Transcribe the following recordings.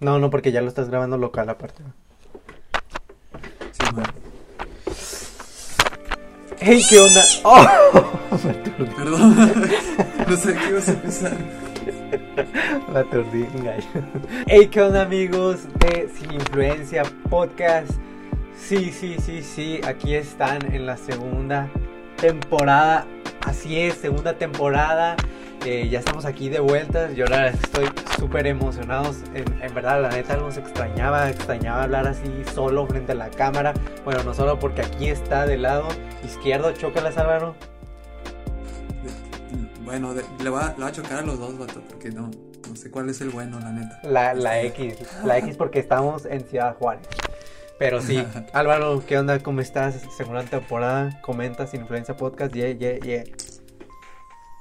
No, no, porque ya lo estás grabando local aparte. Sí, bueno. ¡Hey, qué onda! ¡Oh! Perdón. no sé qué ibas a empezar. La aturdí, gallo. ¡Hey, qué onda, amigos de Sin Influencia Podcast! Sí, sí, sí, sí, aquí están en la segunda temporada. Así es, segunda temporada. Eh, ya estamos aquí de vuelta. Yo ahora estoy súper emocionado. En, en, verdad, la neta, nos extrañaba. Extrañaba hablar así solo frente a la cámara. Bueno, no solo porque aquí está del lado izquierdo. Chócalas, Álvaro. Bueno, de, le, va, le va a chocar a los dos, vato, porque no, no sé cuál es el bueno, la neta. La, la X. La X porque estamos en Ciudad Juárez. Pero sí, Álvaro, ¿qué onda? ¿Cómo estás? Segunda temporada, comentas Influencia Podcast, yeah, yeah, yeah.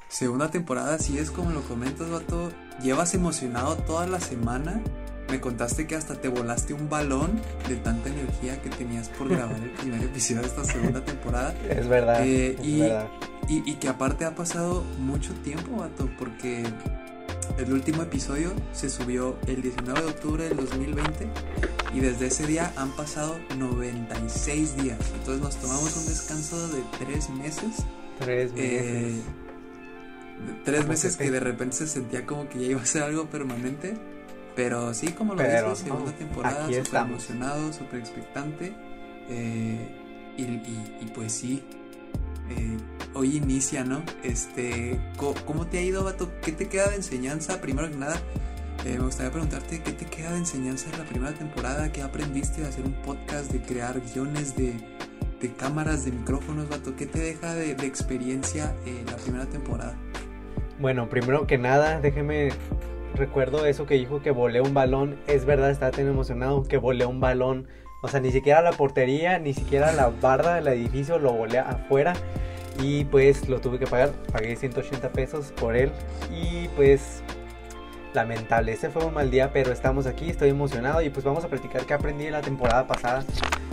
Segunda temporada, así es como lo comentas, vato. Llevas emocionado toda la semana. Me contaste que hasta te volaste un balón de tanta energía que tenías por grabar el primer episodio de esta segunda temporada. Es verdad. Eh, es y, verdad. Y, y que aparte ha pasado mucho tiempo, vato, porque el último episodio se subió el 19 de octubre del 2020 y desde ese día han pasado 96 días. Entonces nos tomamos un descanso de tres meses. Tres meses. Eh, tres meses que de repente se sentía como que ya iba a ser algo permanente. Pero sí, como lo dices, segunda no, temporada, aquí súper emocionado, súper expectante. Eh, y, y- y pues sí, eh, hoy inicia, ¿no? Este, ¿cómo te ha ido, vato? ¿Qué te queda de enseñanza? Primero que nada, eh, me gustaría preguntarte, ¿qué te queda de enseñanza de la primera temporada? ¿Qué aprendiste de hacer un podcast, de crear guiones, de, de cámaras, de micrófonos, vato? ¿Qué te deja de, de experiencia la primera temporada? Bueno, primero que nada, déjeme recuerdo eso que dijo que volé un balón. Es verdad, estaba tan emocionado que volé un balón. O sea, ni siquiera la portería, ni siquiera la barda del edificio lo volé afuera. Y pues lo tuve que pagar. Pagué 180 pesos por él. Y pues lamentable, ese fue un mal día, pero estamos aquí, estoy emocionado. Y pues vamos a platicar qué aprendí la temporada pasada.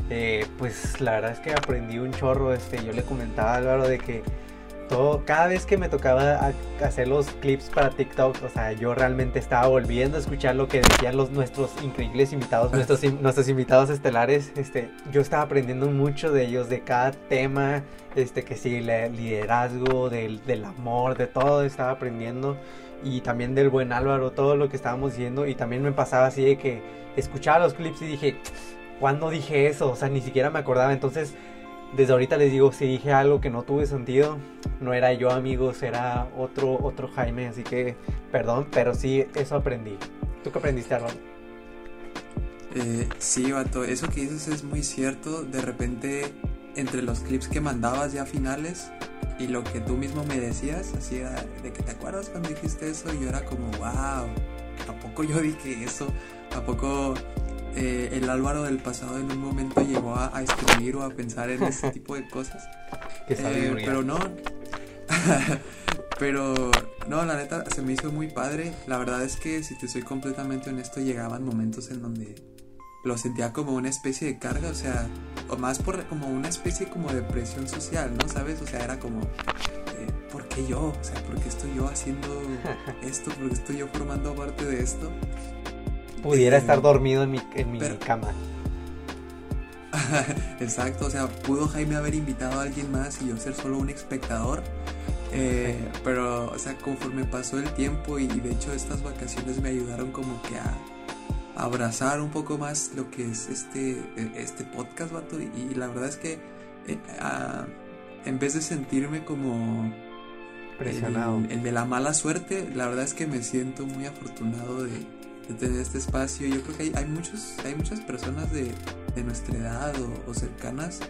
Eh, pues la verdad es que aprendí un chorro. Este, yo le comentaba a Álvaro de que todo, cada vez que me tocaba hacer los clips para TikTok, o sea, yo realmente estaba volviendo a escuchar lo que decían los nuestros increíbles invitados, nuestros, in- nuestros invitados estelares, este, yo estaba aprendiendo mucho de ellos, de cada tema, este, que sí, la- liderazgo, del, del amor, de todo estaba aprendiendo, y también del buen Álvaro, todo lo que estábamos diciendo, y también me pasaba así de que escuchaba los clips y dije, ¿cuándo dije eso? O sea, ni siquiera me acordaba, entonces desde ahorita les digo, si dije algo que no tuve sentido, no era yo amigos, era otro, otro Jaime, así que perdón, pero sí, eso aprendí. ¿Tú qué aprendiste, Álvaro? Eh, sí, vato, eso que dices es muy cierto. De repente, entre los clips que mandabas ya finales y lo que tú mismo me decías, así era de que te acuerdas cuando dijiste eso, y yo era como, wow, ¿a poco yo dije eso? ¿A poco eh, el Álvaro del pasado en un momento llegó a, a escribir o a pensar en ese tipo de cosas? Eh, pero no. pero no, la neta se me hizo muy padre. La verdad es que si te soy completamente honesto, llegaban momentos en donde lo sentía como una especie de carga, o sea, o más por como una especie como de presión social, ¿no? ¿Sabes? O sea, era como eh, ¿por qué yo? O sea, ¿por qué estoy yo haciendo esto? ¿Por qué estoy yo formando parte de esto? Pudiera estar dormido en mi, en mi pero- cama. Exacto, o sea, pudo Jaime haber invitado a alguien más y yo ser solo un espectador. Eh, pero, o sea, conforme pasó el tiempo y, y de hecho estas vacaciones me ayudaron como que a, abrazar un poco más lo que es este, eh, este podcast, vato. Y, y la verdad es que eh, en vez de sentirme como Presionado. el, el de la mala suerte, la verdad es que me siento muy afortunado de, de tener este espacio. Yo creo que hay, muchos, hay muchas personas de, de nuestra edad o, cercanas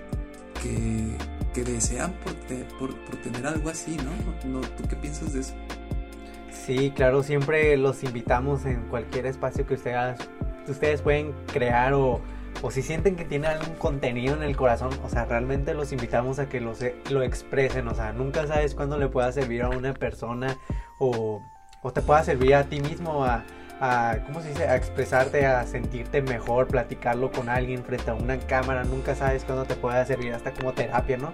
que, que desean por, por, tener algo así, ¿no? ¿Tú qué piensas de eso? Sí, claro, siempre los invitamos en cualquier espacio que ustedes, ustedes pueden crear o, o si sienten que tienen algún contenido en el corazón, o sea, realmente los invitamos a que lo, se- lo expresen, o sea, nunca sabes cuándo le pueda servir a una persona o, o te pueda servir a ti mismo a, a, ¿cómo se dice? A expresarte, a sentirte mejor, platicarlo con alguien frente a una cámara, nunca sabes cuándo te pueda servir hasta como terapia, ¿no?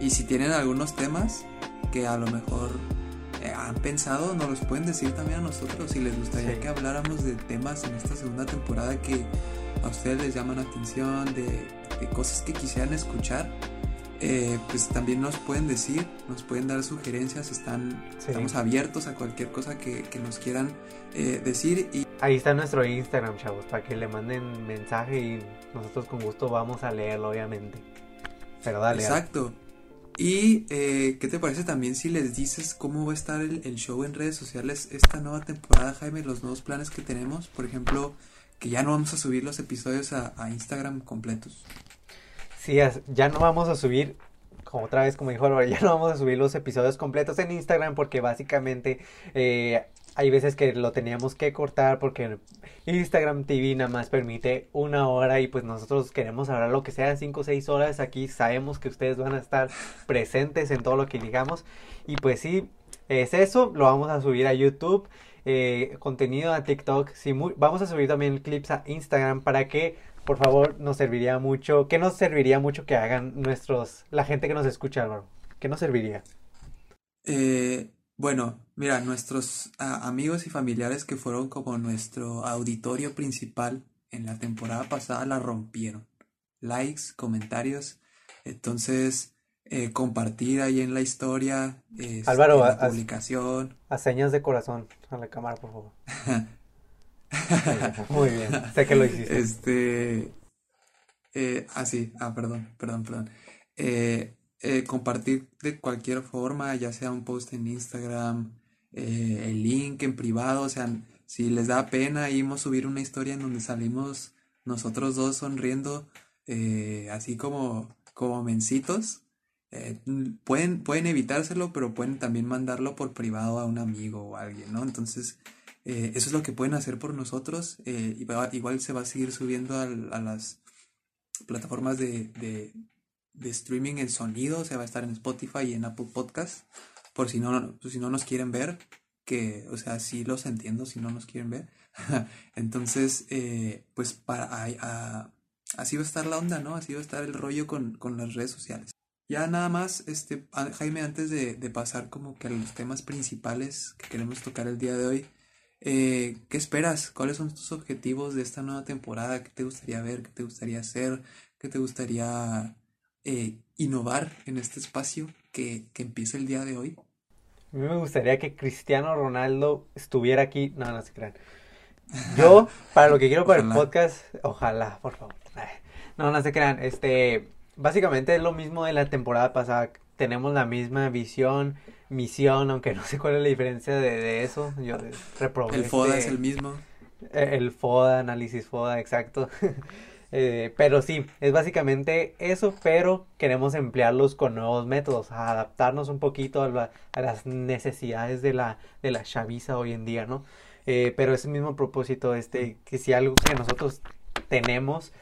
Y si tienen algunos temas que a lo mejor eh, han pensado, nos los pueden decir también a nosotros si les gustaría Sí. que habláramos de temas en esta segunda temporada que a ustedes les llaman la atención, de, de cosas que quisieran escuchar. Eh, pues también nos pueden decir, nos pueden dar sugerencias, están, Sí. estamos abiertos a cualquier cosa que, que nos quieran eh, decir y Ahí está nuestro Instagram, chavos, para que le manden mensaje y nosotros con gusto vamos a leerlo, obviamente. Pero dale. Exacto. Y eh, ¿qué te parece también si les dices cómo va a estar el, el show en redes sociales esta nueva temporada, Jaime? Los nuevos planes que tenemos, por ejemplo, que ya no vamos a subir los episodios a, a Instagram completos. Sí, ya no vamos a subir, como otra vez, como dijo Álvaro, ya no vamos a subir los episodios completos en Instagram porque básicamente eh, hay veces que lo teníamos que cortar porque Instagram TV nada más permite una hora y pues nosotros queremos hablar lo que sea, cinco o seis horas. Aquí sabemos que ustedes van a estar presentes en todo lo que digamos y pues sí, es eso, lo vamos a subir a YouTube. eh, contenido a TikTok, sí, vamos a subir también clips a Instagram para que por favor, nos serviría mucho. ¿Qué nos serviría mucho que hagan nuestros, la gente que nos escucha, Álvaro? ¿Qué nos serviría? Eh, bueno, mira, nuestros amigos y familiares que fueron como nuestro auditorio principal en la temporada pasada la rompieron. Likes, comentarios. Entonces, eh, compartir ahí en la historia, este, Álvaro, en la publicación. A señas de corazón a la cámara, por favor. Muy bien, sé que lo hiciste. Este, eh, ah, sí, ah, perdón, perdón, perdón. Eh, eh, compartir de cualquier forma, ya sea un post en Instagram, eh, el link en privado, o sea, si les da pena, íbamos a subir una historia en donde salimos nosotros dos sonriendo, eh, así como, como mencitos. pueden, pueden evitárselo, pero pueden también mandarlo por privado a un amigo o alguien, ¿no? Entonces, eh, eso es lo que pueden hacer por nosotros. eh, y igual se va a seguir subiendo al- a, las plataformas de, de, de streaming en sonido. O sea, va a estar en Spotify y en Apple Podcast. Por si no, si no nos quieren ver. Que, o sea, sí los entiendo si no nos quieren ver. Entonces, eh, pues para, a- a- así va a estar la onda, ¿no? Así va a estar el rollo con, con las redes sociales. Ya nada más, este, a- Jaime, antes de, de pasar como que a los temas principales que queremos tocar el día de hoy, eh, ¿qué esperas? ¿Cuáles son tus objetivos de esta nueva temporada? ¿Qué te gustaría ver? ¿Qué te gustaría hacer? ¿Qué te gustaría eh, innovar en este espacio que, que empieza el día de hoy? A mí me gustaría que Cristiano Ronaldo estuviera aquí. No, no se crean. Yo, para lo que quiero para el podcast, ojalá, por favor. No, no se crean. Este, básicamente es lo mismo de la temporada pasada. Tenemos la misma visión, misión, aunque no sé cuál es la diferencia de, de eso. Yo reprobé El FODA este- es el mismo. Eh, El FODA, análisis FODA, exacto. Eh, pero sí, es básicamente eso, pero queremos emplearlos con nuevos métodos, a adaptarnos un poquito a, la- a las necesidades de la, de la chaviza hoy en día, ¿no? Eh, pero ese mismo propósito, este, que si algo que nosotros tenemos,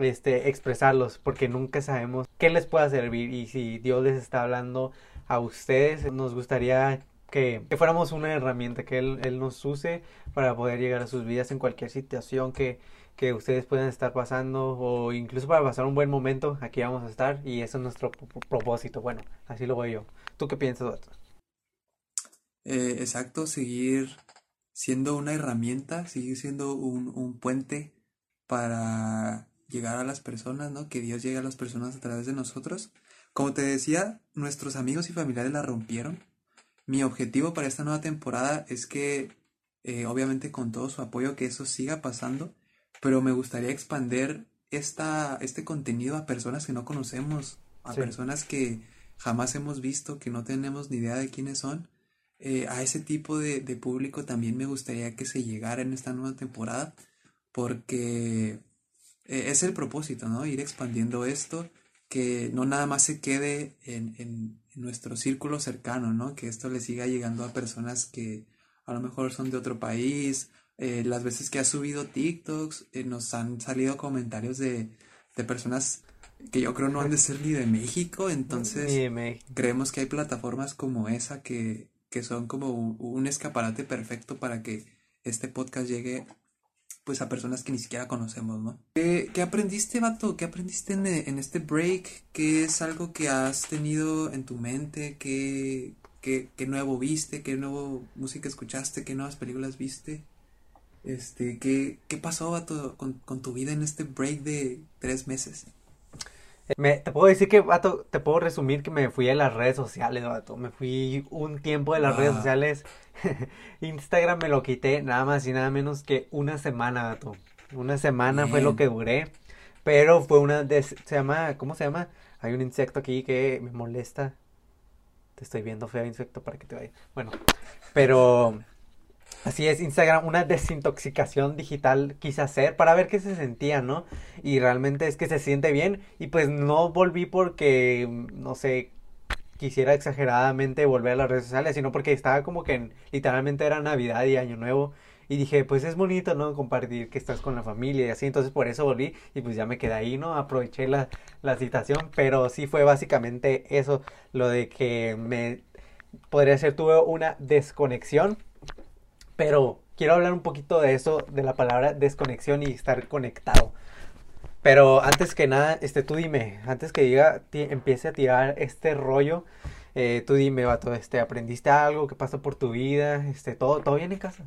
este, expresarlos, porque nunca sabemos qué les pueda servir y si Dios les está hablando a ustedes, nos gustaría que, fuéramos una herramienta que él, él nos use para poder llegar a sus vidas en cualquier situación que, que ustedes puedan estar pasando o incluso para pasar un buen momento, aquí vamos a estar y eso es nuestro pro- propósito. Bueno, así lo veo yo. ¿Tú qué piensas, Beto? Eh, exacto, seguir siendo una herramienta, seguir siendo un, un puente para llegar a las personas, ¿no? Que Dios llegue a las personas a través de nosotros. Como te decía, nuestros amigos y familiares la rompieron. Mi objetivo para esta nueva temporada es que, eh, obviamente con todo su apoyo, que eso siga pasando, pero me gustaría expander esta, este contenido a personas que no conocemos, a Sí. personas que jamás hemos visto, que no tenemos ni idea de quiénes son. Eh, a ese tipo de, de público también me gustaría que se llegara en esta nueva temporada, porque eh, es el propósito, ¿no? Ir expandiendo esto, que no nada más se quede en, en- en nuestro círculo cercano, ¿no? Que esto le siga llegando a personas que a lo mejor son de otro país. Eh, las veces que ha subido TikToks, eh, nos han salido comentarios de, de personas que yo creo no han de ser ni de México, entonces Ni de México. creemos que hay plataformas como esa que, que son como un, un escaparate perfecto para que este podcast llegue pues a personas que ni siquiera conocemos, ¿no? ¿Qué, qué aprendiste, vato? ¿Qué aprendiste en, en este break? ¿Qué es algo que has tenido en tu mente? ¿Qué, qué, qué nuevo viste, qué nuevo música escuchaste, qué nuevas películas viste. Este, ¿qué, qué pasó vato, con, con tu vida en este break de tres meses? Me, te puedo decir que, vato, te puedo resumir que me fui a las redes sociales, vato. Me fui un tiempo de las redes sociales. Instagram me lo quité nada más y nada menos que una semana, vato. Una semana fue lo que duré. Pero fue una de, se llama, ¿cómo se llama? Hay un insecto aquí que me molesta. Te estoy viendo feo insecto para que te vaya. Bueno, pero así es, Instagram, una desintoxicación digital quise hacer para ver qué se sentía, ¿no? Y realmente es que se siente bien y pues no volví porque, no sé, quisiera exageradamente volver a las redes sociales, sino porque estaba como que en- literalmente era Navidad y Año Nuevo y dije, pues es bonito, ¿no? Compartir que estás con la familia y así, entonces por eso volví y pues ya me quedé ahí, ¿no? Aproveché la, la situación, pero sí fue básicamente eso, lo de que me, podría ser, tuve una desconexión, pero quiero hablar un poquito de eso, de la palabra desconexión y estar conectado. Pero antes que nada, este, tú dime, antes que diga, empiece a tirar este rollo, eh, tú dime, vato, este, ¿aprendiste algo? ¿Qué pasó por tu vida? Este, ¿todo, todo bien en casa?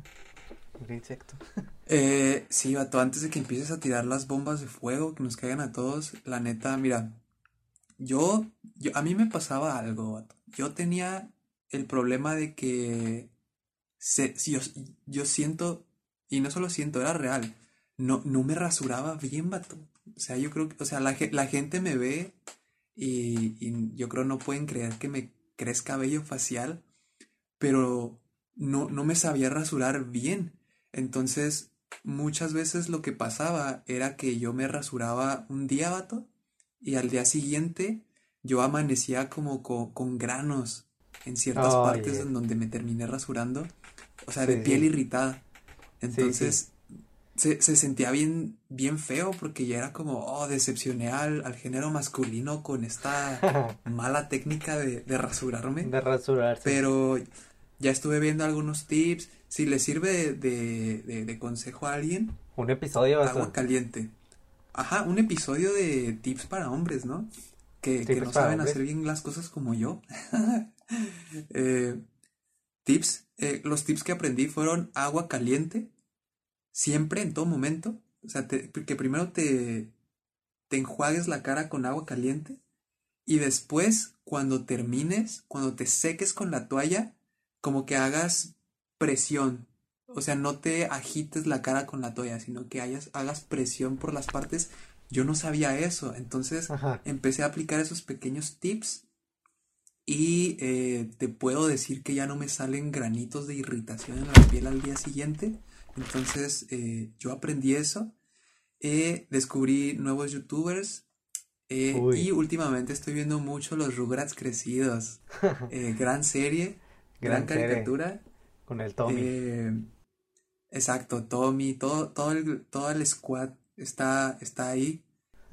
Insecto. Eh, sí, vato, antes de que empieces a tirar las bombas de fuego que nos caigan a todos, la neta, mira, yo, yo, a mí me pasaba algo, vato. Yo tenía el problema de que se, si yo, yo siento, y no solo siento, era real, no, no me rasuraba bien, vato. O sea, yo creo que, o sea, la, la gente me ve y, y yo creo no pueden creer que me crezca vello facial, pero no, no me sabía rasurar bien. Entonces, muchas veces lo que pasaba era que yo me rasuraba un día, vato, y al día siguiente yo amanecía como co- con, granos en ciertas partes eh. en donde me terminé rasurando, o sea, de piel sí. irritada. Entonces, se, se sentía bien, bien feo porque ya era como, oh, decepcioné al, al género masculino con esta mala técnica de, de rasurarme. De rasurarse. Pero ya estuve viendo algunos tips. Si le sirve de, de- de- de consejo a alguien, Un episodio, agua vato. caliente. Ajá, un episodio de tips para hombres, ¿no? Que, que no saben hombres. hacer bien las cosas como yo. Eh, tips, eh, los tips que aprendí fueron agua caliente, siempre, en todo momento. O sea, te- que primero te, te enjuagues la cara con agua caliente y después, cuando termines, cuando te seques con la toalla, como que hagas presión. O sea, no te agites la cara con la toalla, sino que hayas, hagas presión por las partes. Yo no sabía eso, entonces Ajá. empecé a aplicar esos pequeños tips y eh, te puedo decir que ya no me salen granitos de irritación en la piel al día siguiente. Entonces eh, yo aprendí eso, eh, descubrí nuevos youtubers eh, y últimamente estoy viendo mucho los Rugrats crecidos. Gran serie, gran, Gran serie. caricatura. Con el Tommy. Exacto, Tommy, todo, todo el, todo el squad está, está ahí.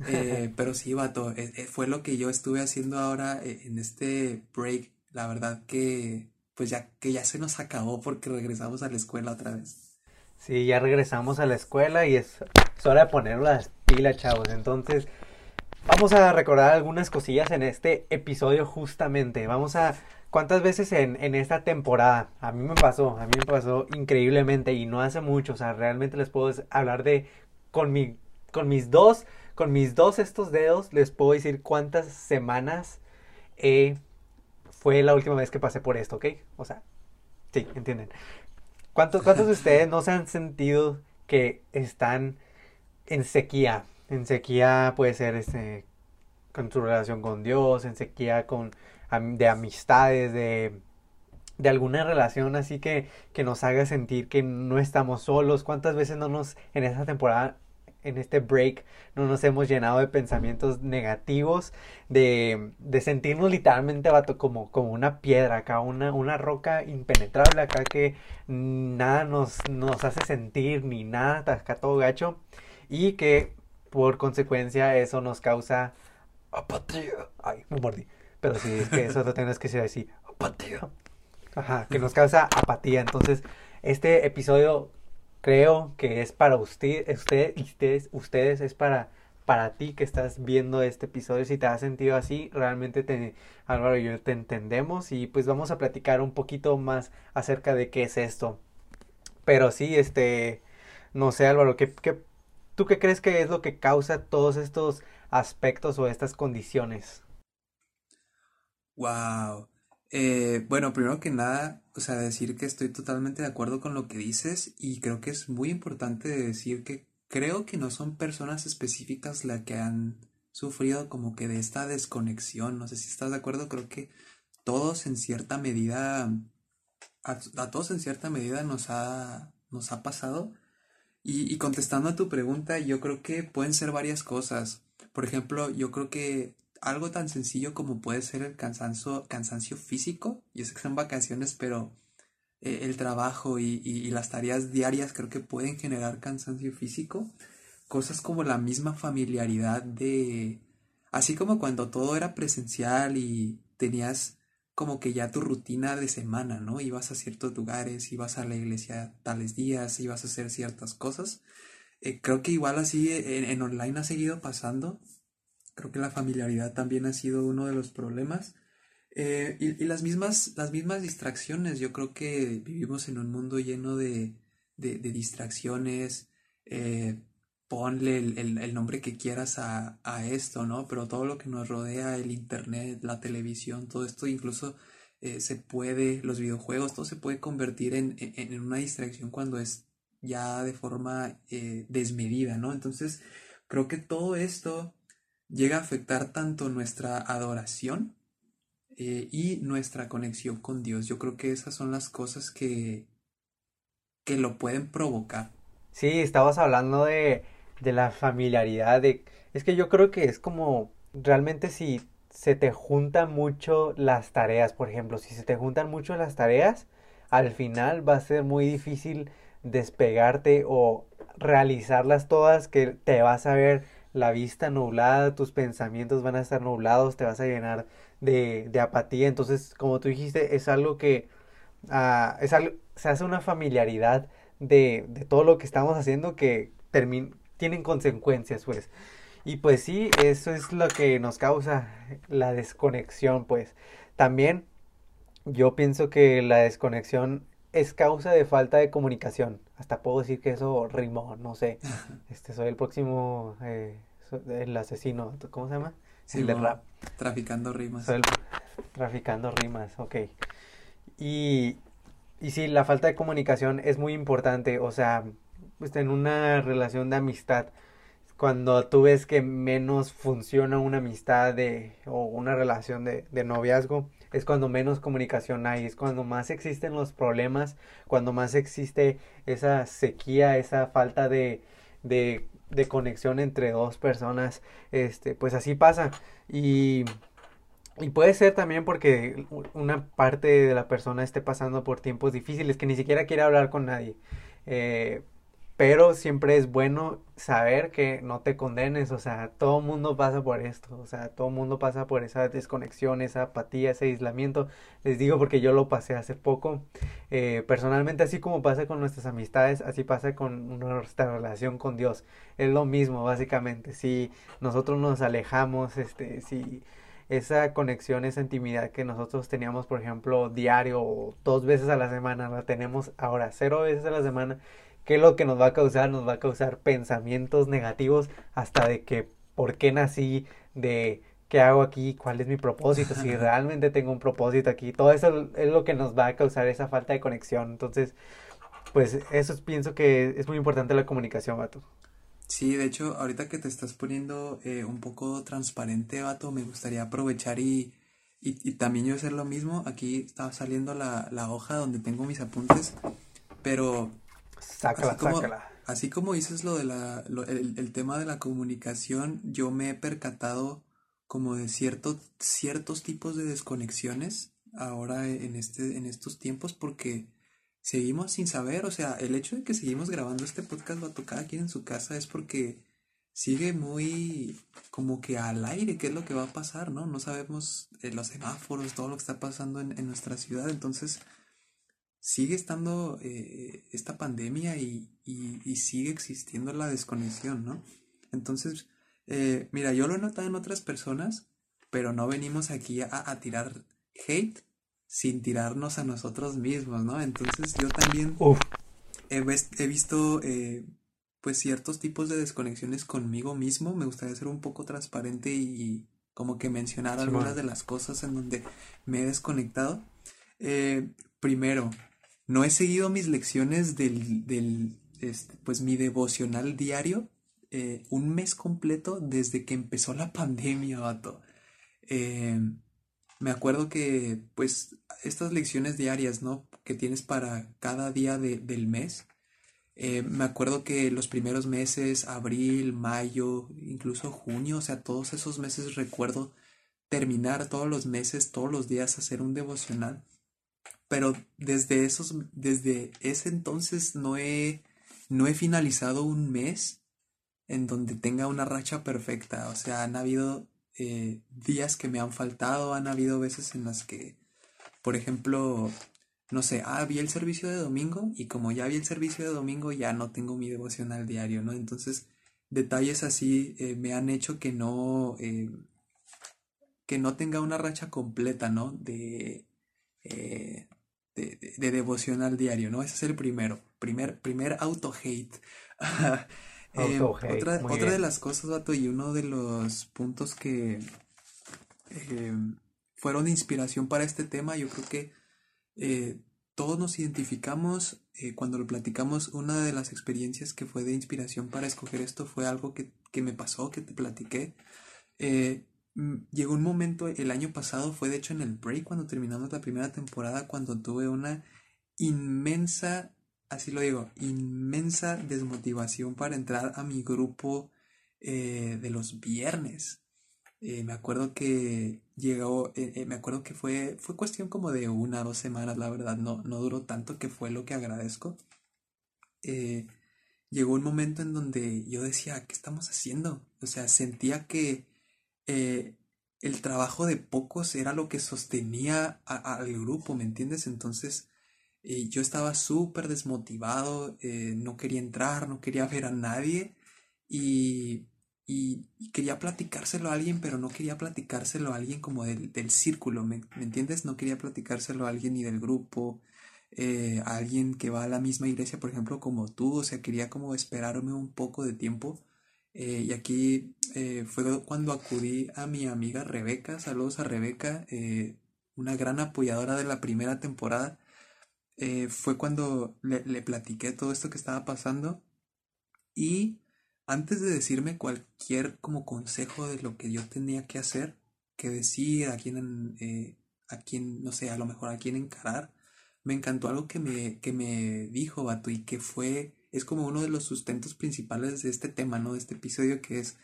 Eh, pero sí, vato, eh, fue lo que yo estuve haciendo ahora eh, en este break. La verdad que, pues ya que ya se nos acabó porque regresamos a la escuela otra vez. Sí, ya regresamos a la escuela y es, es hora de poner las pilas, chavos. Entonces, vamos a recordar algunas cosillas en este episodio justamente. Vamos a... ¿Cuántas veces en, en esta temporada? A mí me pasó, a mí me pasó increíblemente y no hace mucho. O sea, realmente les puedo hablar de... Con mi, con mis dos, con mis dos estos dedos, les puedo decir cuántas semanas eh, fue la última vez que pasé por esto, ¿ok? O sea, sí, entienden. ¿Cuántos, ¿Cuántos de ustedes no se han sentido que están en sequía? En sequía puede ser este, con su relación con Dios, en sequía con, de amistades, de, de alguna relación así que, que nos haga sentir que no estamos solos. ¿Cuántas veces no nos, en esta temporada, en este break, no nos hemos llenado de pensamientos negativos, de, de sentirnos literalmente, como, como una piedra acá, una, una roca impenetrable acá que nada nos, nos hace sentir ni nada, acá todo gacho, y que por consecuencia eso nos causa apatía. Ay, me mordí. Pero sí, es que eso lo tienes que decir apatía. Ajá, que nos causa apatía. Entonces, este episodio creo que es para usted, usted, ustedes, ustedes es para para ti que estás viendo este episodio, si te has sentido así, realmente te, Álvaro y yo te entendemos y pues vamos a platicar un poquito más acerca de qué es esto. Pero sí, este, no sé Álvaro, ¿qué, qué, ¿tú qué crees que es lo que causa todos estos aspectos o estas condiciones? Wow. Eh, bueno, primero que nada, o sea, decir que estoy totalmente de acuerdo con lo que dices y creo que es muy importante decir que creo que no son personas específicas las que han sufrido como que de esta desconexión. No sé si estás de acuerdo, creo que todos en cierta medida, a, todos en cierta medida nos ha, nos ha pasado. Y, y contestando a tu pregunta, yo creo que pueden ser varias cosas. Por ejemplo, yo creo que algo tan sencillo como puede ser el cansancio, cansancio físico. Yo sé que son vacaciones, pero eh, el trabajo y, y, las tareas diarias creo que pueden generar cansancio físico. Cosas como la misma familiaridad de... Así como cuando todo era presencial y tenías como que ya tu rutina de semana, ¿no? Ibas a ciertos lugares, ibas a la iglesia tales días, ibas a hacer ciertas cosas. Eh, creo que igual así en, en online ha seguido pasando Creo que la familiaridad también ha sido uno de los problemas. Eh, y, las, mismas, las mismas distracciones, yo creo que vivimos en un mundo lleno de, de, distracciones, eh, ponle el, nombre que quieras a, a, esto, ¿no? Pero todo lo que nos rodea, el Internet, la televisión, todo esto incluso eh, se puede, los videojuegos, todo se puede convertir en, en, en una distracción cuando es ya de forma desmedida, ¿no? Entonces, creo que todo esto llega a afectar tanto nuestra adoración eh, y nuestra conexión con Dios. Yo creo que esas son las cosas que, que lo pueden provocar. Sí, estabas hablando de, de la familiaridad, de, es que yo creo que es como realmente si se te juntan mucho las tareas, por ejemplo, si se te juntan mucho las tareas, al final va a ser muy difícil despegarte o realizarlas todas que te vas a ver la vista nublada, tus pensamientos van a estar nublados, te vas a llenar de, de apatía. Entonces, como tú dijiste, es algo que uh, es algo, se hace una familiaridad de, de, todo lo que estamos haciendo que tienen consecuencias, pues. Y pues sí, eso es lo que nos causa la desconexión, pues. También yo pienso que la desconexión es causa de falta de comunicación. Hasta puedo decir que eso rimó, no sé. Este, soy el próximo, eh, el asesino, ¿cómo se llama? Sí, el de rap. Traficando rimas. El, traficando rimas, ok. Y, y sí, la falta de comunicación es muy importante, o sea, pues en una relación de amistad, cuando tú ves que menos funciona una amistad de, o una relación de, de noviazgo, es cuando menos comunicación hay, es cuando más existen los problemas, cuando más existe esa sequía, esa falta de, de, de conexión entre dos personas, este, pues así pasa. Y, y puede ser también porque una parte de la persona esté pasando por tiempos difíciles que ni siquiera quiere hablar con nadie. Eh, pero siempre es bueno saber que no te condenes, o sea, todo mundo pasa por esto, o sea, todo mundo pasa por esa desconexión, esa apatía, ese aislamiento. Les digo porque yo lo pasé hace poco. Eh, personalmente, así como pasa con nuestras amistades, así pasa con nuestra relación con Dios. Es lo mismo, básicamente. Si nosotros nos alejamos, este, si esa conexión, esa intimidad que nosotros teníamos, por ejemplo, diario o dos veces a la semana, la tenemos ahora cero veces a la semana ¿Qué es lo que nos va a causar? Nos va a causar pensamientos negativos hasta de que por qué nací, de qué hago aquí, cuál es mi propósito, si realmente tengo un propósito aquí. Todo eso es lo que nos va a causar esa falta de conexión. Entonces, pues eso pienso que es muy importante la comunicación, Vato. Sí, de hecho, ahorita que te estás poniendo eh, un poco transparente, Vato, me gustaría aprovechar y, y, también yo hacer lo mismo. Aquí estaba saliendo la, la hoja donde tengo mis apuntes, pero Sácala, así como, sácala. Así como dices lo de la, el, tema de la comunicación, yo me he percatado como de ciertos ciertos tipos de desconexiones ahora en, este, en estos tiempos porque seguimos sin saber, o sea, el hecho de que seguimos grabando este podcast va a tocar aquí en su casa es porque sigue muy como que al aire qué es lo que va a pasar, ¿no? No sabemos eh, los semáforos, todo lo que está pasando en, en nuestra ciudad, entonces sigue estando eh, esta pandemia y, y, sigue existiendo la desconexión, ¿no? Entonces, Eh, mira, yo lo he notado en otras personas, pero no venimos aquí a, tirar hate sin tirarnos a nosotros mismos, ¿no? Entonces yo también he, visto eh, pues ciertos tipos de desconexiones conmigo mismo. Me gustaría ser un poco transparente y, como que mencionar algunas de las cosas en donde me he desconectado. Eh, primero, no he seguido mis lecciones del, del este, pues mi devocional diario eh, un mes completo desde que empezó la pandemia, vato. Eh, me acuerdo que, pues, estas lecciones diarias, ¿no? Que tienes para cada día del mes. Eh, me acuerdo que los primeros meses, abril, mayo, incluso junio, o sea, todos esos meses recuerdo terminar todos los meses, todos los días hacer un devocional. Pero desde esos, desde ese entonces no he, no he finalizado un mes en donde tenga una racha perfecta. O sea, han habido eh, días que me han faltado, han habido veces en las que, por ejemplo, no sé, ah, vi el servicio de domingo y como ya vi el servicio de domingo ya no tengo mi devocional diario, ¿no? Entonces, detalles así eh, me han hecho que no, eh, que no tenga una racha completa, ¿no? De, de, de, de, devocional diario, ¿no? Ese es el primero, primer, primer auto-hate. Eh, otra, otra de las cosas, Vato, y uno de los puntos que eh, fueron de inspiración para este tema, yo creo que eh, todos nos identificamos cuando lo platicamos. Una de las experiencias que fue de inspiración para escoger esto fue algo que, que me pasó, que te platiqué. Llegó un momento, el año pasado, fue de hecho en el break, cuando terminamos la primera temporada, cuando tuve una inmensa así lo digo, inmensa desmotivación para entrar a mi grupo eh, de los viernes. Eh, me acuerdo que llegó, eh, me acuerdo que fue, fue cuestión como de una o dos semanas, la verdad, no, no duró tanto, que fue lo que agradezco. llegó un momento en donde yo decía, ¿qué estamos haciendo? O sea, sentía que el trabajo de pocos era lo que sostenía al grupo, ¿me entiendes? Entonces, yo estaba súper desmotivado, eh, no quería entrar, no quería ver a nadie y, quería platicárselo a alguien, pero no quería platicárselo a alguien como del, círculo, ¿me, entiendes? No quería platicárselo a alguien ni del grupo, eh, a alguien que va a la misma iglesia, por ejemplo, como tú, o sea, quería como esperarme un poco de tiempo. Eh, y aquí fue cuando acudí a mi amiga Rebeca, saludos a Rebeca, una gran apoyadora de la primera temporada. Eh, fue cuando le, le, platiqué todo esto que estaba pasando. Y antes de decirme cualquier como consejo de lo que yo tenía que hacer, que decir, a quién, eh, a quién, no sé, a lo mejor a quién encarar, me encantó algo que me, que me dijo Bato y que fue, es como uno de los sustentos principales de este tema, ¿no? De este episodio que es,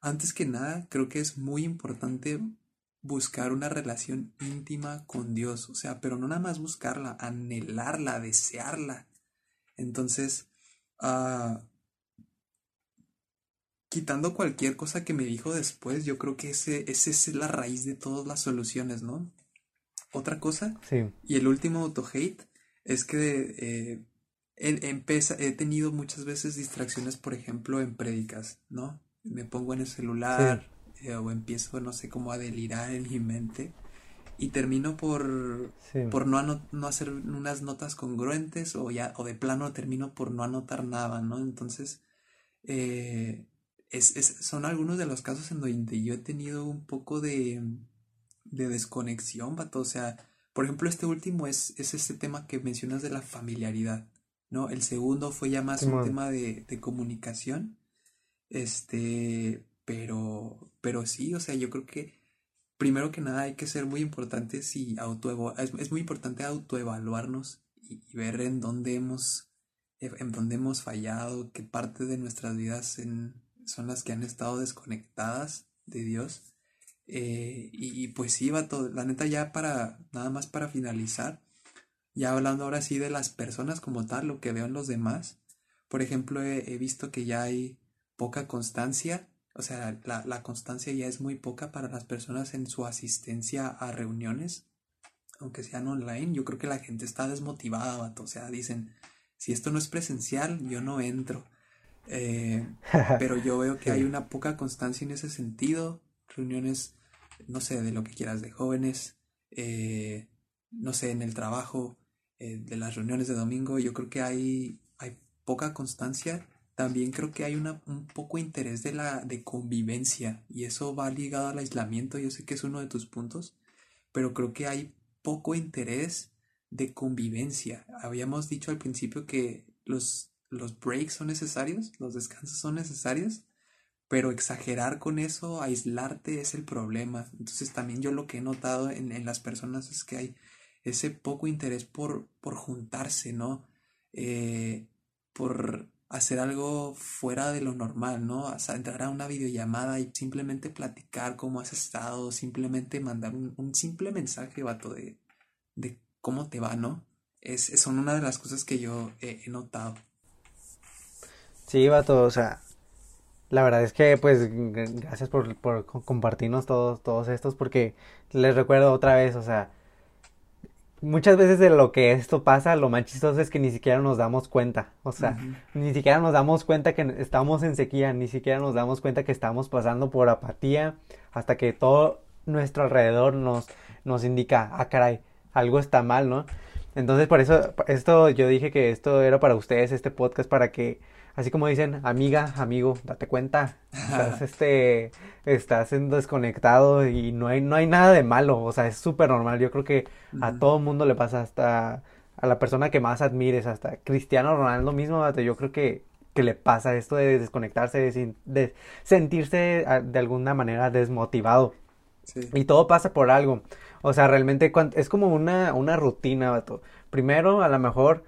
antes que nada, creo que es muy importante buscar una relación íntima con Dios, o sea, pero no nada más buscarla, anhelarla, desearla. Entonces, uh, quitando cualquier cosa que me dijo después, yo creo que ese, ese es la raíz de todas las soluciones, ¿no? Otra cosa, sí. y el último auto-hate, es que eh, he tenido muchas veces distracciones, por ejemplo, en prédicas, ¿no? Me pongo en el celular. Eh, o empiezo, no sé, cómo a delirar en mi mente y termino por, por no, no hacer unas notas congruentes o ya o de plano termino por no anotar nada, ¿no? Entonces, eh, es, es, son algunos de los casos en donde yo he tenido un poco de, de desconexión, vato. O sea, por ejemplo, este último es, es este tema que mencionas de la familiaridad, ¿no? El segundo fue ya más un tema de, de comunicación. Este, pero, pero sí, o sea, yo creo que primero que nada hay que ser muy importantes y auto es, es muy importante autoevaluarnos y, ver en dónde hemos en dónde hemos fallado, qué parte de nuestras vidas son las que han estado desconectadas de Dios. Eh, y, pues sí, va todo, la neta ya para, nada más para finalizar, ya hablando ahora sí de las personas como tal, lo que veo en los demás. Por ejemplo, he visto que ya hay poca constancia o sea, la, constancia ya es muy poca para las personas en su asistencia a reuniones, aunque sean online. Yo creo que la gente está desmotivada, O sea, dicen, si esto no es presencial, yo no entro. Eh, pero yo veo que hay una poca constancia en ese sentido. Reuniones, no sé, de lo que quieras, de jóvenes, eh, no sé, en el trabajo, eh, de las reuniones de domingo, yo creo que hay, hay poca constancia. También creo que hay una, un poco interés de la de convivencia y eso va ligado al aislamiento. Yo sé que es uno de tus puntos, pero creo que hay poco interés de convivencia. Habíamos dicho al principio que los, los breaks son necesarios, los descansos son necesarios, pero exagerar con eso, aislarte es el problema. Entonces también yo lo que he notado en, en las personas es que hay ese poco interés por, por juntarse, ¿no? Eh, por hacer algo fuera de lo normal, ¿no? O sea, entrar a una videollamada y simplemente platicar cómo has estado, simplemente mandar un, simple mensaje, vato, de, de cómo te va, ¿no? Es, son una de las cosas que yo he, he notado. Sí, vato, o sea, la verdad es que, pues, gracias por, por compartirnos todos, todos estos, porque les recuerdo otra vez, o sea, muchas veces de lo que esto pasa, lo más chistoso es que ni siquiera nos damos cuenta, o sea, ni siquiera nos damos cuenta que estamos en sequía, ni siquiera nos damos cuenta que estamos pasando por apatía, hasta que todo nuestro alrededor nos, nos indica, ah, caray, algo está mal, ¿no? Entonces, por eso, esto yo dije que esto era para ustedes, este podcast, para que así como dicen, amiga, amigo, date cuenta, estás, este, estás desconectado y no hay, no hay nada de malo, o sea, es súper normal, yo creo que a todo mundo le pasa, hasta a la persona que más admires, hasta Cristiano Ronaldo mismo, yo creo que, que le pasa esto de desconectarse, de, de sentirse ah, de alguna manera desmotivado. Y todo pasa por algo. O sea, realmente es como una, una rutina, vato. Primero, a lo mejor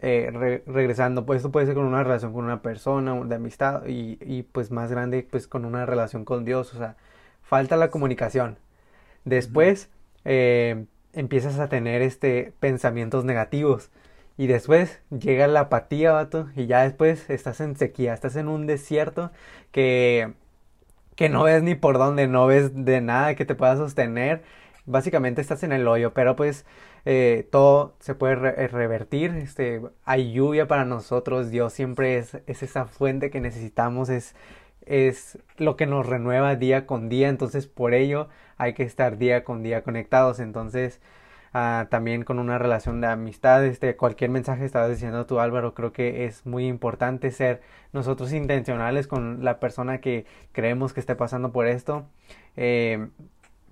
eh, regresando, pues esto puede ser con una relación con una persona, de amistad y, y, pues más grande, pues con una relación con Dios, o sea, falta la comunicación. Después eh, empiezas a tener este pensamientos negativos y después llega la apatía, vato, y ya después estás en sequía, estás en un desierto que que no ves ni por dónde, no ves de nada que te pueda sostener. Básicamente estás en el hoyo, pero pues eh, todo se puede eh, revertir, este, hay lluvia para nosotros, Dios siempre es, es, esa fuente que necesitamos, es, es lo que nos renueva día con día, entonces por ello hay que estar día con día conectados, entonces ah, también con una relación de amistad, este, cualquier mensaje estabas diciendo tú Álvaro, creo que es muy importante ser nosotros intencionales con la persona que creemos que esté pasando por esto. Eh,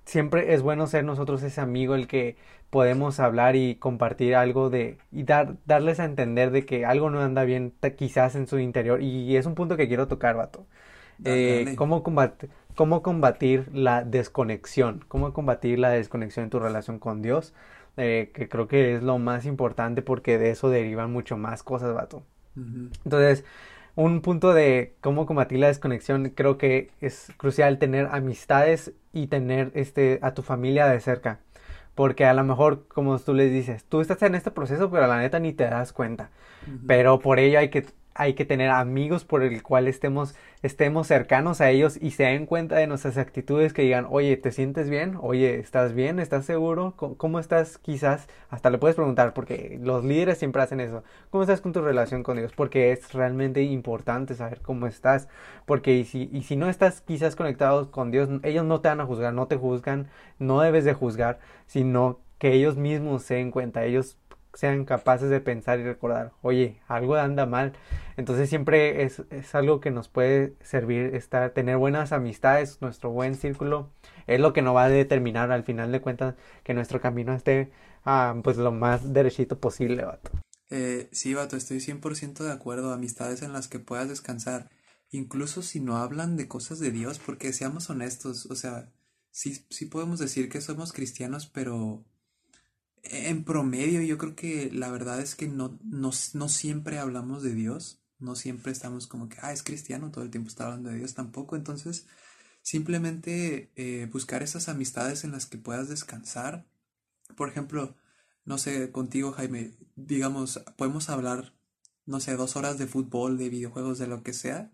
siempre es bueno ser nosotros ese amigo el que podemos hablar y compartir algo de y dar darles a entender de que algo no anda bien quizás en su interior y es un punto que quiero tocar vato. Eh, cómo combatir cómo combatir la desconexión cómo combatir la desconexión en tu relación con Dios eh, que creo que es lo más importante porque de eso derivan mucho más cosas vato. Entonces un punto de cómo combatir la desconexión, creo que es crucial tener amistades y tener este a tu familia de cerca. Porque a lo mejor, como tú les dices, tú estás en este proceso, pero la neta ni te das cuenta. Pero por ello hay que hay que tener amigos por el cual estemos, estemos cercanos a ellos y se den cuenta de nuestras actitudes que digan, oye, ¿te sientes bien? Oye, ¿estás bien? ¿Estás seguro? ¿Cómo, estás? Quizás hasta le puedes preguntar, porque los líderes siempre hacen eso. ¿Cómo estás con tu relación con Dios? Porque es realmente importante saber cómo estás. Porque y si, y si no estás quizás conectado con Dios, ellos no te van a juzgar, no te juzgan, no debes de juzgar, sino que ellos mismos se den cuenta, ellos sean capaces de pensar y recordar, oye, algo anda mal. Entonces siempre es, es, algo que nos puede servir estar, tener buenas amistades, nuestro buen círculo, es lo que nos va a determinar al final de cuentas que nuestro camino esté ah, pues lo más derechito posible, vato. Eh, sí, vato, estoy 100% de acuerdo, amistades en las que puedas descansar, incluso si no hablan de cosas de Dios, porque seamos honestos, o sea, sí, sí podemos decir que somos cristianos, pero en promedio yo creo que la verdad es que no, no, no, siempre hablamos de Dios, no siempre estamos como que, ah, es cristiano, todo el tiempo está hablando de Dios tampoco, entonces simplemente eh, buscar esas amistades en las que puedas descansar. Por ejemplo, no sé, contigo Jaime, digamos, podemos hablar, no sé, dos horas de fútbol, de videojuegos, de lo que sea,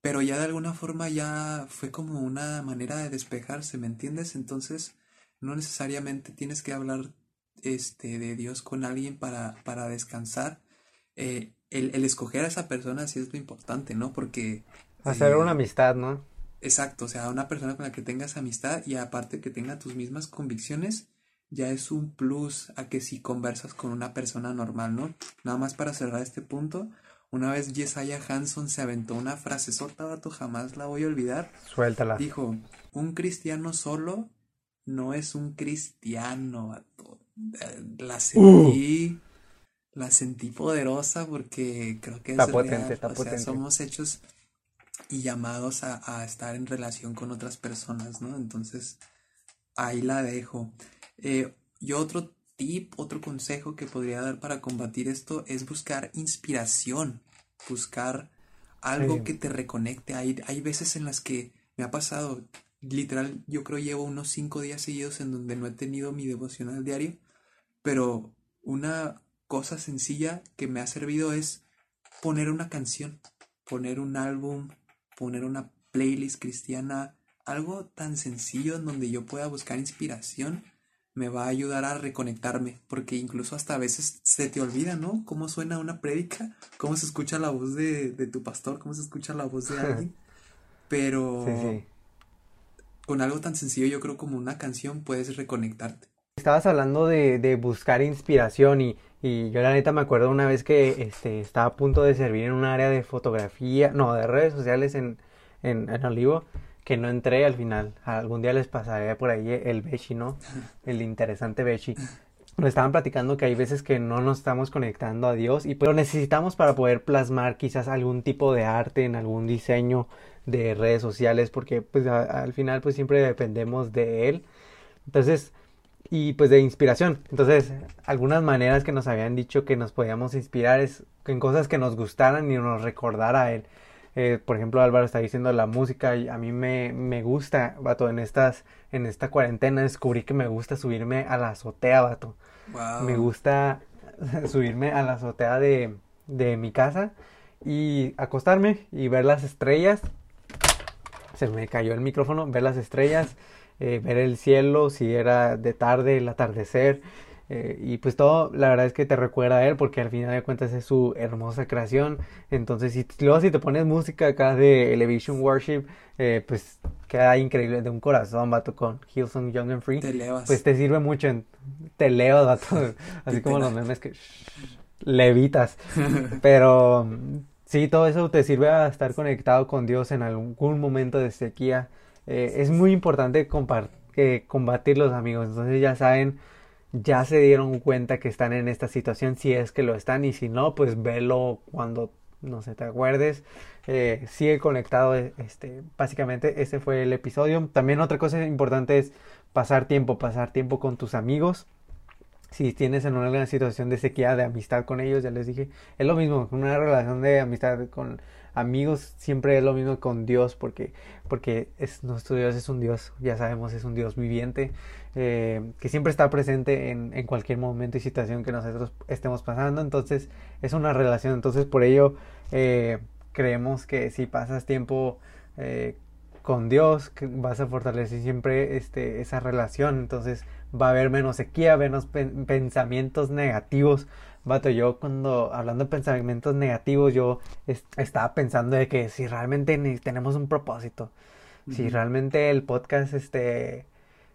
pero ya de alguna forma ya fue como una manera de despejarse, ¿me entiendes? Entonces, no necesariamente tienes que hablar este, de Dios con alguien para, para descansar. eh, el, el, escoger a esa persona sí es lo importante, ¿no? Porque... Hacer eh, una amistad, ¿no? Exacto, o sea, una persona con la que tengas amistad y aparte que tenga tus mismas convicciones, ya es un plus a que si conversas con una persona normal, ¿no? Nada más para cerrar este punto, una vez Jesiah Hanson se aventó una frase sota, vato, jamás la voy a olvidar. Suéltala. Dijo, un cristiano solo no es un cristiano, vato. Eh, La sentí, la sentí poderosa porque creo que es Está potente, real. está o sea, somos hechos y llamados a, a estar en relación con otras personas, ¿no? Entonces, ahí la dejo. Eh, yo otro tip, otro consejo que podría dar para combatir esto es buscar inspiración, buscar algo Sí. que te reconecte. Hay, hay veces en las que me ha pasado, literal, yo creo llevo unos cinco días seguidos en donde no he tenido mi devocional diario, pero una cosa sencilla que me ha servido es poner una canción, poner un álbum, poner una playlist cristiana, algo tan sencillo en donde yo pueda buscar inspiración me va a ayudar a reconectarme, porque incluso hasta a veces se te olvida, ¿no? Cómo suena una prédica, cómo se escucha la voz de, de tu pastor, cómo se escucha la voz de alguien, pero Sí, sí. con algo tan sencillo yo creo como una canción puedes reconectarte. Estabas hablando de, de buscar inspiración y, y yo la neta me acuerdo una vez que este, estaba a punto de servir en un área de fotografía, no, de redes sociales en, en, en Olivo, que no entré al final. Algún día les pasaré por ahí el Bechi, ¿no? El interesante Bechi. Nos estaban platicando que hay veces que no nos estamos conectando a Dios y pues lo necesitamos para poder plasmar quizás algún tipo de arte en algún diseño de redes sociales porque pues a- al final pues siempre dependemos de Él. Entonces, y pues de inspiración. Entonces, algunas maneras que nos habían dicho que nos podíamos inspirar es en cosas que nos gustaran y nos recordara a él. Eh, por ejemplo, Álvaro está diciendo la música y a mí me, me gusta, vato, en estas, en esta cuarentena descubrí que me gusta subirme a la azotea, vato. Wow. Me gusta subirme a la azotea de, de mi casa y acostarme y ver las estrellas. Se me cayó el micrófono, ver las estrellas, eh, ver el cielo, si era de tarde, el atardecer. eh, y pues todo, la verdad es que te recuerda a él porque al final de cuentas es su hermosa creación. Entonces, si, luego si te pones música acá de Elevation Worship, eh, pues queda increíble de un corazón, vato, con Hillsong Young and Free Te elevas. pues te sirve mucho en te leo vato así como los memes que levitas pero mm, sí todo eso te sirve a estar conectado con Dios en algún momento de sequía Eh, es muy importante compar- que combatir los amigos. Entonces ya saben ya se dieron cuenta que están en esta situación si es que lo están y si no pues velo cuando no sé te acuerdes. Eh, sigue conectado eh, este básicamente ese fue el episodio. También otra cosa importante es pasar tiempo, pasar tiempo con tus amigos. Si tienes en una situación de sequía, de amistad con ellos, ya les dije, es lo mismo, una relación de amistad con amigos siempre es lo mismo con Dios, porque, porque es, nuestro Dios es un Dios, ya sabemos, es un Dios viviente, eh, que siempre está presente en, en cualquier momento y situación que nosotros estemos pasando, entonces es una relación, entonces por ello eh, creemos que si pasas tiempo eh, con Dios, vas a fortalecer siempre este, esa relación, entonces va a haber menos sequía, menos pen- pensamientos negativos. Vato, yo cuando hablando de pensamientos negativos, yo es- estaba pensando de que si realmente tenemos un propósito, si realmente el podcast, este,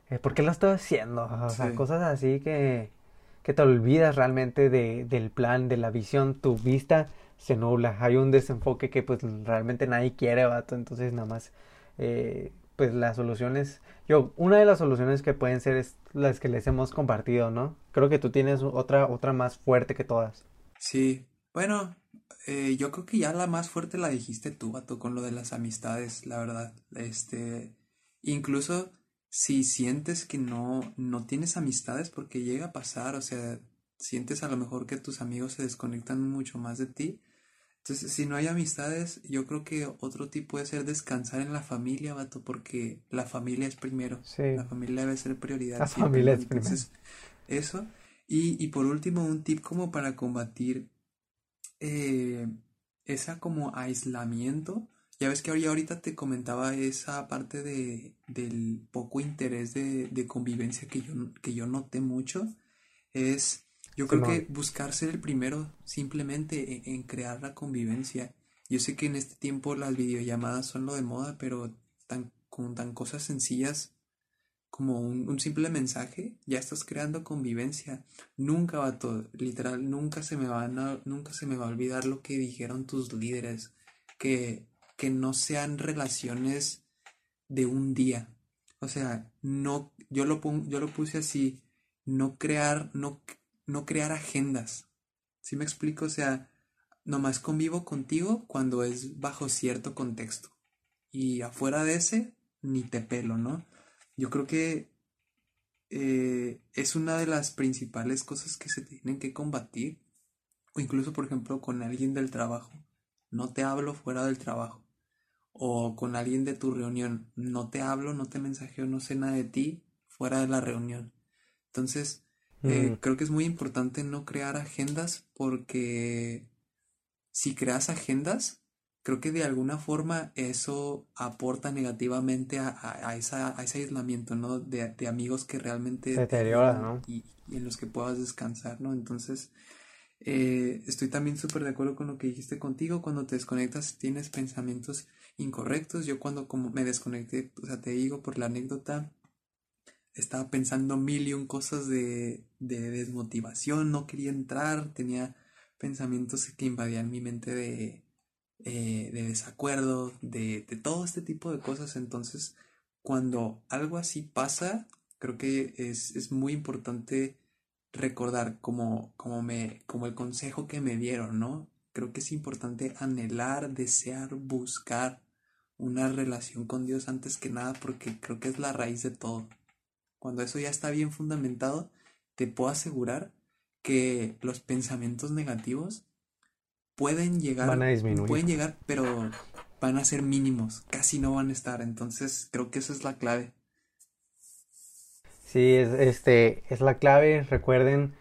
eh, ¿por qué lo estoy haciendo? O sea, Sí. cosas así que, que te olvidas realmente de, del plan, de la visión, tu vista se nubla, hay un desenfoque que pues realmente nadie quiere, vato, entonces nada más eh, pues las soluciones, yo, una de las soluciones que pueden ser es las que les hemos compartido, ¿no? Creo que tú tienes otra, otra más fuerte que todas. Sí, bueno, eh, yo creo que ya la más fuerte la dijiste tú, vato, con lo de las amistades, la verdad. Este, incluso si sientes que no, no tienes amistades, porque llega a pasar, o sea, sientes a lo mejor que tus amigos se desconectan mucho más de ti. Entonces, si no hay amistades, yo creo que otro tip puede ser descansar en la familia, vato, porque la familia es primero. Sí. La familia debe ser prioridad La siempre, familia es primero. Entonces, eso. Y, y por último, un tip como para combatir eh, esa como aislamiento. Ya ves que ahori- ahorita te comentaba esa parte de, del poco interés de, de convivencia que yo, que yo noté mucho. Es Yo creo que buscar ser el primero simplemente en, en, crear la convivencia. Yo sé que en este tiempo las videollamadas son lo de moda, pero tan, con tan cosas sencillas como un, simple mensaje, ya estás creando convivencia. Nunca va todo, literal, nunca se me va a, nunca se me va a olvidar lo que dijeron tus líderes, que, que no sean relaciones de un día. O sea, no, yo lo, yo lo puse así, no crear, no, no crear agendas. ¿Sí me explico? O sea, nomás convivo contigo cuando es bajo cierto contexto. Y afuera de ese, ni te pelo, ¿no? Yo creo que eh, es una de las principales cosas que se tienen que combatir. O incluso, por ejemplo, con alguien del trabajo. No te hablo fuera del trabajo. O con alguien de tu reunión. No te hablo, no te mensajeo, no sé nada de ti fuera de la reunión. Entonces, eh, mm. creo que es muy importante no crear agendas porque si creas agendas, creo que de alguna forma eso aporta negativamente a, a, esa, a ese aislamiento, ¿no? De, de amigos que realmente... Deteriora, ¿no? Y, en los que puedas descansar, ¿no? Entonces, eh, estoy también súper de acuerdo con lo que dijiste contigo, cuando te desconectas tienes pensamientos incorrectos, yo cuando como me desconecté, o sea, te digo por la anécdota, estaba pensando mil y un cosas de, de desmotivación, no quería entrar, tenía pensamientos que invadían mi mente de eh, de desacuerdo, de, de, todo este tipo de cosas. Entonces, cuando algo así pasa, creo que es, es muy importante recordar como, como, me, como el consejo que me dieron, ¿no? Creo que es importante anhelar, desear, buscar una relación con Dios antes que nada porque creo que es la raíz de todo. Cuando eso ya está bien fundamentado, te puedo asegurar que los pensamientos negativos pueden llegar, van a disminuir. pueden llegar, pero van a ser mínimos, casi no van a estar, entonces creo que esa es la clave. Sí, es, este, es la clave, recuerden,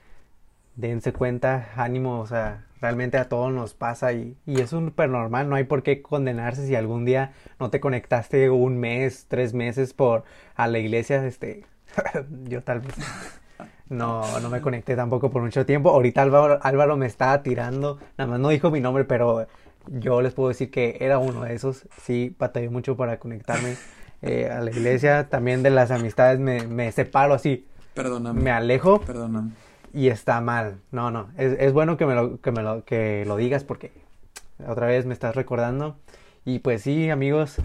dense cuenta, ánimo, o sea, realmente a todos nos pasa y, y es súper normal, no hay por qué condenarse si algún día no te conectaste un mes, tres meses por a la iglesia, este, yo tal vez no, no me conecté tampoco por mucho tiempo. Ahorita Álvaro, Álvaro me estaba tirando. Nada más no dijo mi nombre, pero yo les puedo decir que era uno de esos. Sí, batallé mucho para conectarme eh, a la iglesia. También de las amistades me, me separo así. Perdóname. Me alejo. Perdóname. Y está mal. No, no. Es, es bueno que me, lo, que me lo, que lo digas porque otra vez me estás recordando. Y pues sí, amigos,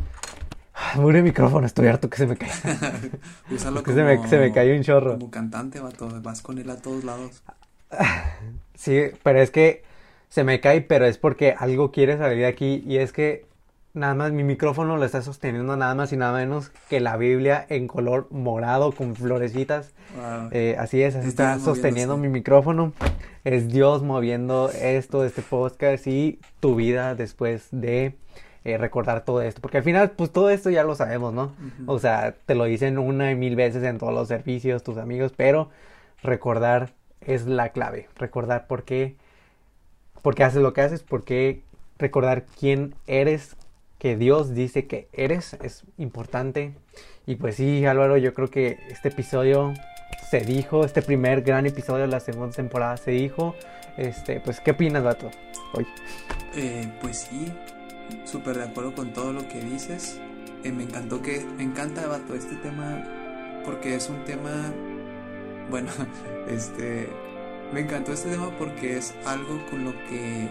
Murió el micrófono, estoy harto que se me cae. Úsalo como, se, me, se me cayó un chorro. Como cantante, vato, vas con él a todos lados. Sí, pero es que se me cae, pero es porque algo quiere salir de aquí y es que nada más mi micrófono lo está sosteniendo nada más y nada menos que la Biblia en color morado con florecitas. Eh, así es, así está sosteniendo mi micrófono. Es Dios moviendo esto, este podcast y tu vida después de eh, recordar todo esto. Porque al final, pues todo esto ya lo sabemos, ¿no? O sea, te lo dicen una y mil veces en todos los servicios, tus amigos, pero recordar es la clave. Recordar por qué, por qué haces lo que haces, por qué recordar quién eres, que Dios dice que eres, es importante. Y pues sí, Álvaro, yo creo que este episodio se dijo, este primer gran episodio de la segunda temporada se dijo. Este, pues, ¿qué opinas, Vato? Hoy. Eh, pues sí, súper de acuerdo con todo lo que dices. Eh, me encantó que, me encanta, vato, este tema, porque es un tema, bueno, este, me encantó este tema porque es algo con lo que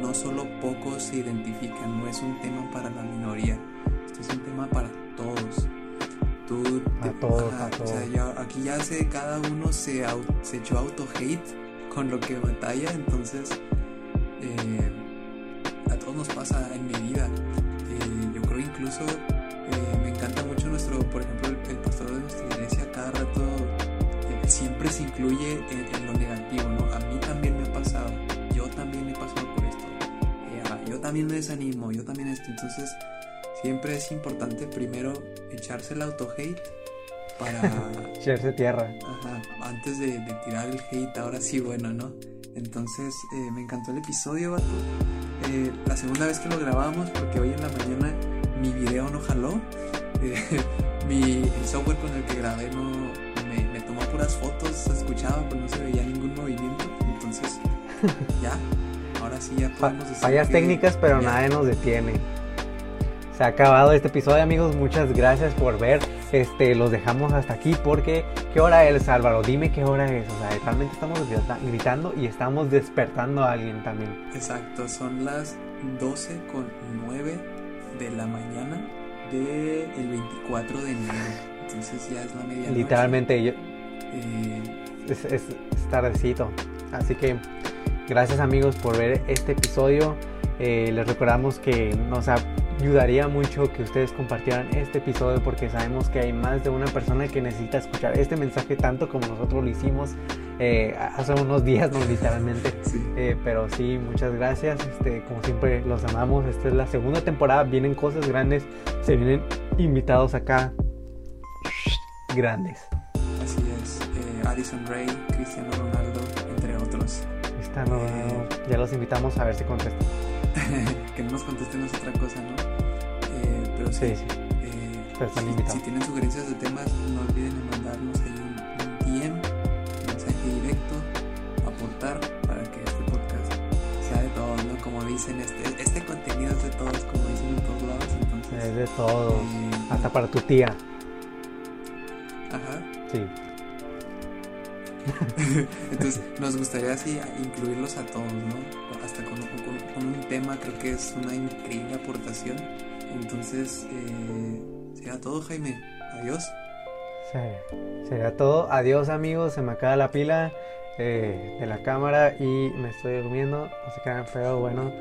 no solo pocos se identifican, no es un tema para la minoría, este es un tema para todos. Tú, a todos, a todos. O sea, aquí ya se, cada uno se, se echó auto-hate con lo que batalla, entonces... Eh, nos pasa en mi vida. Eh, yo creo incluso eh, me encanta mucho nuestro, por ejemplo, el, pastor de nuestra iglesia cada rato eh, siempre se incluye en, lo negativo, ¿no? A mí también me ha pasado, yo también he pasado por esto, ah, yo también me desanimo, yo también esto, entonces siempre es importante primero echarse el auto-hate para... Echarse tierra. Ajá, antes de, de, tirar el hate, ahora sí, bueno, ¿no? Entonces, me encantó el episodio, vato. Eh, la segunda vez que lo grabamos, porque hoy en la mañana mi video no jaló. Eh, mi, el software con el que grabé no me, tomó puras fotos, se escuchaba, pero no se veía ningún movimiento. Entonces, ya, ahora sí ya podemos decir. Fallas técnicas, pero ya. nadie nos detiene. Se ha acabado este episodio, amigos. Muchas gracias por ver. Este, los dejamos hasta aquí porque ¿qué hora es, Álvaro? Dime qué hora es. O sea, realmente estamos grita- gritando y estamos despertando a alguien también. Exacto, son las 12 con 9 de la mañana del 24 de enero. Entonces ya es la medianoche. Literalmente yo- Eh, es, es- es tardecito. Así que gracias amigos por ver este episodio. Eh, les recordamos que nos ayudaría mucho que ustedes compartieran este episodio porque sabemos que hay más de una persona que necesita escuchar este mensaje tanto como nosotros lo hicimos eh, hace unos días, no literalmente. sí. Eh, pero sí, muchas gracias. Este, como siempre, los amamos. Esta es la segunda temporada. Vienen cosas grandes. Se vienen invitados acá. Grandes. Así es. Eh, Addison Ray, Cristiano Ronaldo, entre otros. Están rodando. Ya los invitamos a ver si contestan. que no nos contesten es otra cosa, ¿no? Pero sí. Sí, eh, si, si tienen sugerencias de temas, no olviden en mandarnos ahí un, un DM, un mensaje directo, aportar para que este podcast sea de todos, ¿no? Como dicen, este, este contenido es de todos, como dicen en todos lados. Entonces, Es de todo. eh, Hasta para tu tía. ajá. Sí. Entonces, nos gustaría así incluirlos a todos, ¿no? Hasta con, con- con un tema, creo que es una increíble aportación. Entonces, eh, será todo, Jaime. Adiós. Sería todo. Adiós amigos. Se me acaba la pila eh, de la cámara y me estoy durmiendo. No se crean, pero bueno.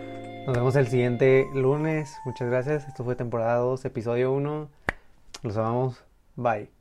Nos vemos el siguiente lunes. Muchas gracias. Esto fue temporada 2, episodio 1. Los amamos. Bye.